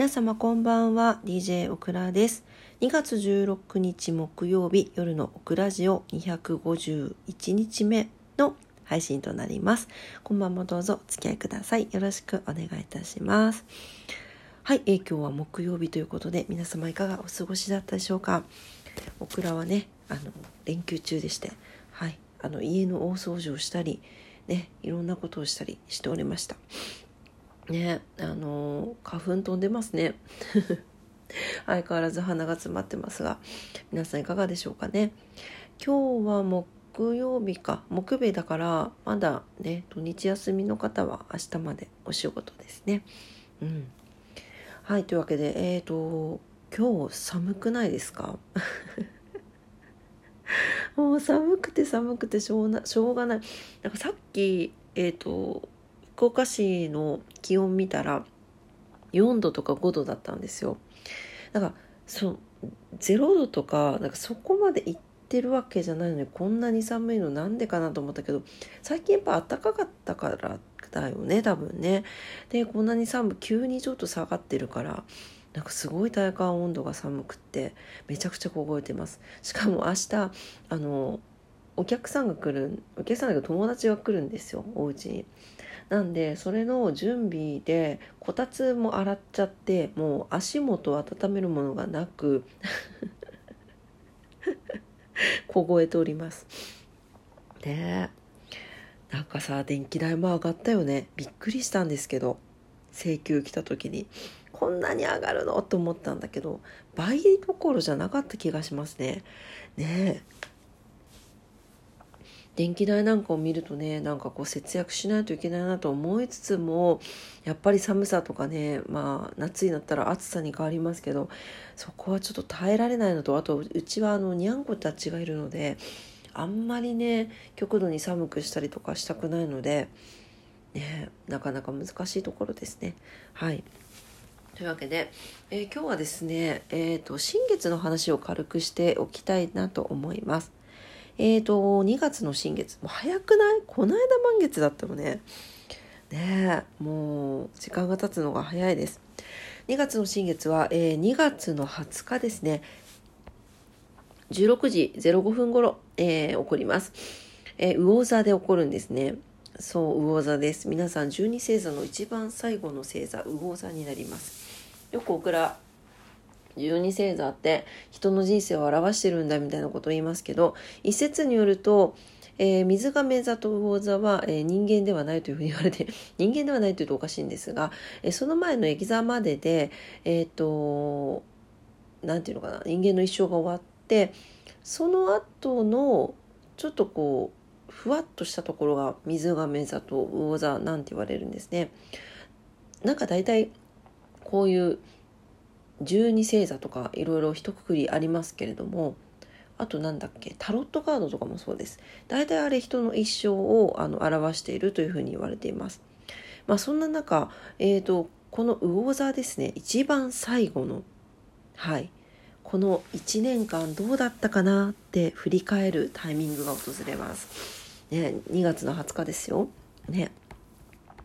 皆様こんばんは DJ オクラです。2月16日木曜日夜のオクラジオ251日目の配信となります。こんばんもどうぞお付き合いください。よろしくお願いいたします。はい、えー、今日は木曜日ということで皆様いかがお過ごしだったでしょうか？オクラはねあの連休中でしてはいあの家の大掃除をしたりねいろんなことをしたりしておりました。ねあの花粉飛んでますね。相変わらず鼻が詰まってますが皆さんいかがでしょうかね。今日は木曜日か。木曜日だからまだね土日休みの方は明日までお仕事ですね。うん。はいというわけでえっ、ー、と今日寒くないですか？もう寒くて寒くてしょうがない。なんかさっきえっ、ー、と福岡市の気温見たら4度とか5度だったんですよ。だからそう0度とかなんかそこまで行ってるわけじゃないのにこんなに寒いのなんでかなと思ったけど最近やっぱ暖かかったからだよね多分ね。でこんなに寒急にちょっと下がってるからなんかすごい体感温度が寒くってめちゃくちゃ凍えてます。しかも明日あのお客さんが来るお客さんが友達が来るんですよお家に。なんでそれの準備でこたつも洗っちゃってもう足元を温めるものがなく 凍えております。でなんかさ電気代も上がったよね。びっくりしたんですけど請求来た時に。こんなに上がるの？と思ったんだけど倍どころじゃなかった気がしますね。ねえ。電気代なんかを見るとねなんかこう節約しないといけないなと思いつつもやっぱり寒さとかねまあ夏になったら暑さに変わりますけどそこはちょっと耐えられないのとあとうちはあのにゃんこたちがいるのであんまりね極度に寒くしたりとかしたくないので、ね、なかなか難しいところですね。はいというわけで、えー、今日はですね、えーと新月の話を軽くしておきたいなと思います。えっ、ー、と、2月の新月。もう早くない？この間満月だったのね。ねえ、もう時間が経つのが早いです。2月の新月は、えー、2月の20日ですね。16時05分頃、えー、起こります。えー、魚座で起こるんですね。そう、魚座です。皆さん、12星座の一番最後の星座、魚座になります。よくオクラ十二星座って人の人生を表してるんだみたいなことを言いますけど一説によると、えー、水亀座と魚座は、えー、人間ではないというふうに言われて 人間ではないというとおかしいんですが、えー、その前のエキ座まででえっ、と何て言うのかな人間の一生が終わってその後のちょっとこうふわっとしたところが水亀座と魚座なんて言われるんですね。なんか大体こういう十二星座とかいろいろ一括りありますけれどもあとなんだっけタロットカードとかもそうです大体あれ人の一生をあの表しているというふうに言われていますまあそんな中、えーと、この魚座ですね一番最後のはいこの1年間どうだったかなって振り返るタイミングが訪れます。ね、2月の20日ですよ。ね。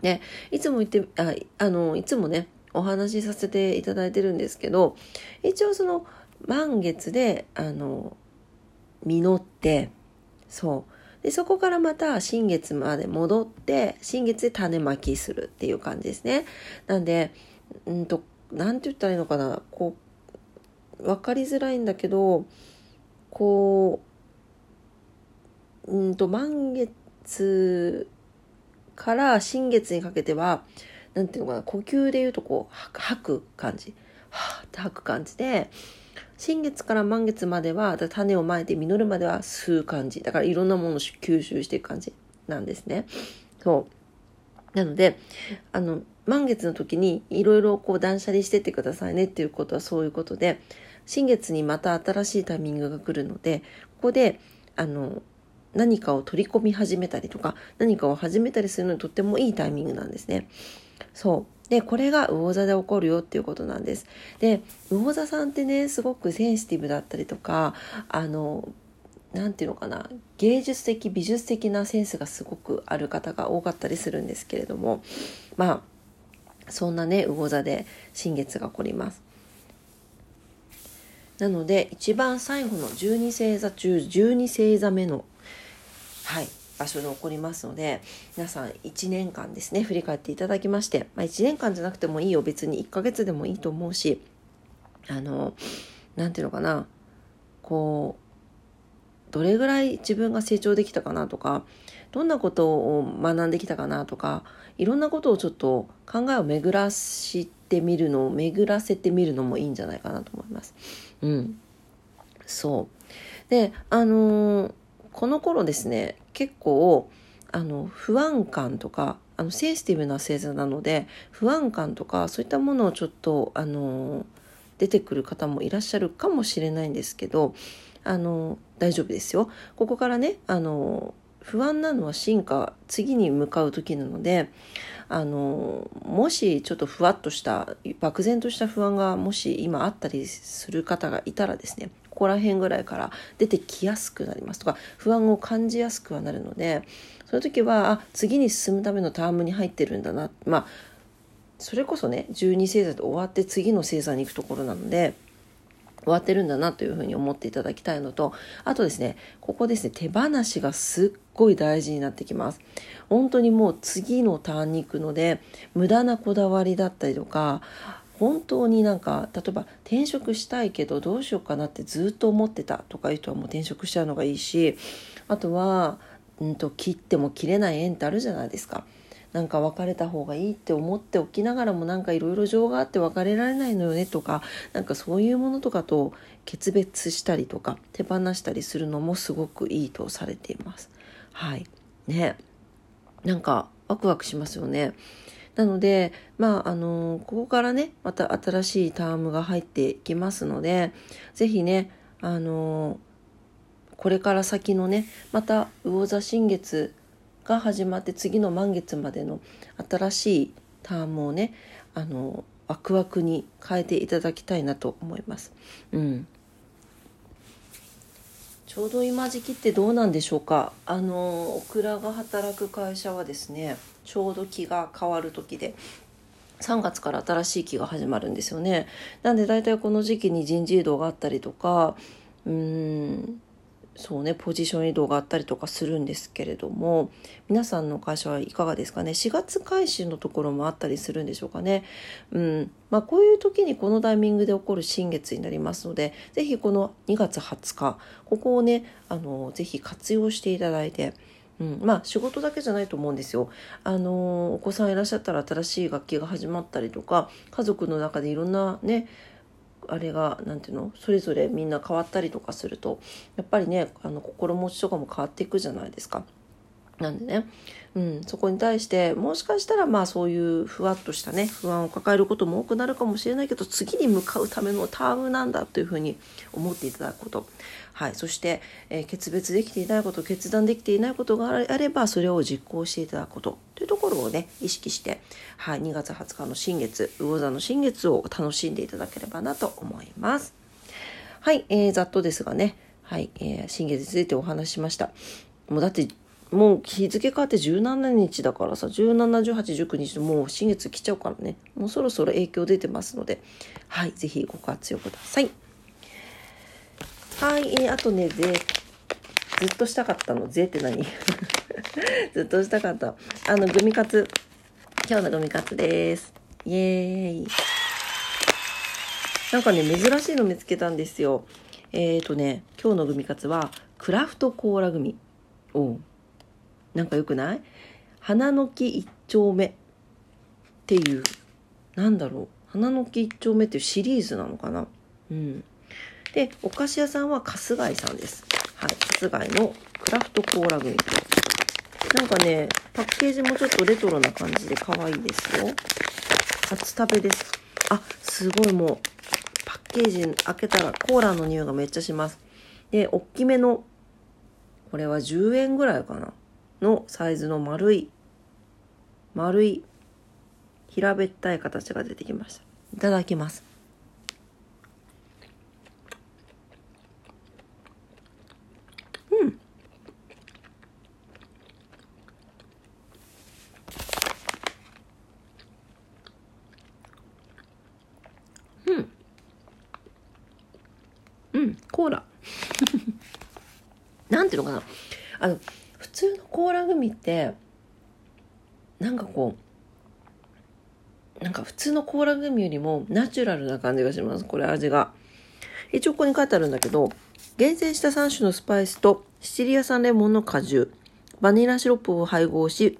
ね、いつも言って、ああの、いつもね、お話しさせていただいてるんですけど一応その満月であの実ってそう。でそこからまた新月まで戻って新月で種まきするっていう感じですね。なんでうんと何て言ったらいいのかな。こう分かりづらいんだけどこううんと満月から新月にかけてはなんていうのかな、呼吸で言うとこう、吐く感じ。はーって吐く感じで、新月から満月までは、種をまいて実るまでは吸う感じ。だからいろんなものを吸収していく感じなんですね。そう。なので、あの、満月の時にいろいろこう断捨離してってくださいねっていうことはそういうことで、新月にまた新しいタイミングが来るので、ここで、あの、何かを取り込み始めたりとか、何かを始めたりするのにとってもいいタイミングなんですね。そう。で、これが魚座で起こるよっていうことなんです。で、魚座さんってね、すごくセンシティブだったりとか、あの、なんていうのかな、芸術的、美術的なセンスがすごくある方が多かったりするんですけれども、まあ、そんなね魚座で新月が起こりますなので一番最後の12星座中12星座目のはい場所で起こりますので皆さん1年間ですね振り返っていただきまして、まあ、1年間じゃなくてもいいよ。別に1ヶ月でもいいと思うしあの何て言うのかな。こうどれぐらい自分が成長できたかなとかどんなことを学んできたかなとかいろんなことをちょっと考えを巡らしてみるのを巡らせてみるのもいいんじゃないかなと思います。うん、そう。であのー、この頃ですね結構あの不安感とかあのセンシティブな星座なので不安感とかそういったものをちょっとあの出てくる方もいらっしゃるかもしれないんですけどあの大丈夫ですよ。ここからねあの不安なのは進化次に向かう時なのであのもしちょっとふわっとした漠然とした不安がもし今あったりする方がいたらですねここら辺ぐらいから出てきやすくなりますとか不安を感じやすくはなるのでそういう時はあ次に進むためのタームに入ってるんだなまあそれこそね12星座で終わって次の星座に行くところなので終わってるんだなというふうに思っていただきたいのと、あとですね、ここですね、手放しがすっごい大事になってきます。本当にもう次のターンに行くので、無駄なこだわりだったりとか、本当になんか例えば転職したいけどどうしようかなってずっと思ってたとかいう人はもう転職しちゃうのがいいしあとは、うんと、切っても切れない縁ってあるじゃないですか。なんか別れた方がいいって思っておきながらもなんかいろいろ情があって別れられないのよねとかなんかそういうものとかと決別したりとか手放したりするのもすごくいいとされています。はいねなんかワクワクしますよね。なので、まあ、あのここからね、また新しいタームが入っていきますので、ぜひね、あのこれから先のね、また魚座新月が始まって次の満月までの新しいタームをねあのワクワクに変えていただきたいなと思います。うん、ちょうど今時期ってどうなんでしょうかあのオクラが働く会社はですねちょうど気が変わる時で3月から新しい期が始まるんですよね。なんで大体この時期に人事異動があったりとかうんそうね、ポジション移動があったりとかするんですけれども、皆さんの会社はいかがですかね？4月開始のところもあったりするんでしょうかね？うん。まあ、こういう時にこのタイミングで起こる新月になりますので、ぜひこの2月20日、ここをね、あの、ぜひ活用していただいて、うん、まあ仕事だけじゃないと思うんですよ。あのお子さんいらっしゃったら新しい楽器が始まったりとか家族の中でいろんなねあれが何ていうの？それぞれみんな変わったりとかするとやっぱりねあの心持ちとかも変わっていくじゃないですか。なんでね、うん、そこに対してもしかしたらまあそういうふわっとしたね不安を抱えることも多くなるかもしれないけど次に向かうためのタームなんだというふうに思っていただくことはい、そして、えー、決別できていないこと決断できていないことがあればそれを実行していただくことというところをね意識して、はい、2月20日の新月魚座の新月を楽しんでいただければなと思います。はい、えー、ざっとですがね、はいえー、新月についてお話ししました。もうだってもう日付変わって17日だからさ17、18、19日ともう新月来ちゃうからねもうそろそろ影響出てますのではい是非ご活用ください。はい、えー、あとね、ぜ、ずっとしたかったの？ぜって何？ずっとしたかった。あの、グミカツ。今日のグミカツです。イエーイ。なんかね、珍しいの見つけたんですよ。えっ、ー、とね、今日のグミカツは、クラフトコーラグミ。おなんかよくない？花の木一丁目っていう、なんだろう？花の木一丁目っていうシリーズなのかな？うん。で、お菓子屋さんは春日井さんです。はい。春日井のクラフトコーラ組。なんかね、パッケージもちょっとレトロな感じで可愛いですよ。初食べです。あ、すごいもう、パッケージ開けたらコーラの匂いがめっちゃします。で、おっきめの、これは10円ぐらいかなのサイズの丸い丸い平べったい形が出てきました。いただきます。うん。うん。うん。コーラ。なんていうのかな。あの通のコーラグミって、なんかこう、なんか普通のコーラグミよりもナチュラルな感じがします。これ味が。一応ここに書いてあるんだけど、厳選した3種のスパイスとシチリア産レモンの果汁、バニラシロップを配合し、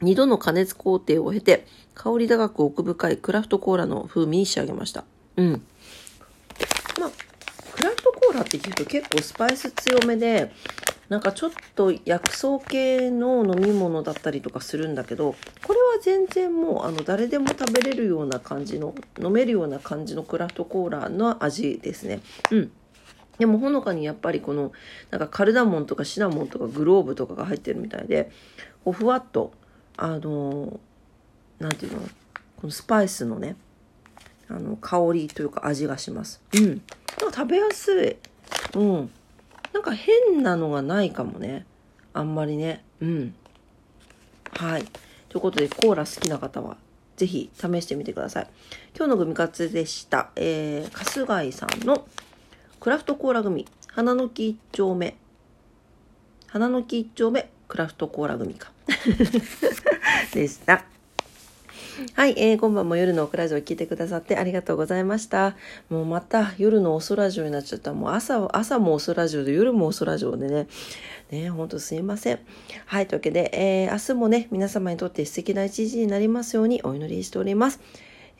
2度の加熱工程を経て、香り高く奥深いクラフトコーラの風味に仕上げました。うん。まあ、クラフトコーラって聞くと結構スパイス強めで、なんかちょっと薬草系の飲み物だったりとかするんだけど、これは全然もうあの誰でも食べれるような感じの、飲めるような感じのクラフトコーラの味ですね。うん。でもほのかにやっぱりこのなんかカルダモンとかシナモンとかグローブとかが入ってるみたいでこうふわっとあの何て言うのこのスパイスのねあの香りというか味がします。うん。なんか食べやすい。うん。なんか変なのがないかもね。あんまりね。うん。はい。ということで、コーラ好きな方は、ぜひ試してみてください。今日のグミカツでした。えー、春日井さんのクラフトコーラ組、花の木一丁目。花の木一丁目、クラフトコーラ組か。でした。はい、えー、今晩も夜のオクラジオ聞いてくださってありがとうございました。もうまた夜のオソラジオになっちゃった。もう朝、朝もオソラジオで夜もオソラジオでね。ね、ほんとすいません。はい、というわけで、えー、明日もね、皆様にとって素敵な一日になりますようにお祈りしております。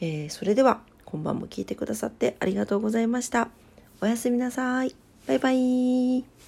えー、それでは、今晩も聞いてくださってありがとうございました。おやすみなさい。バイバイ。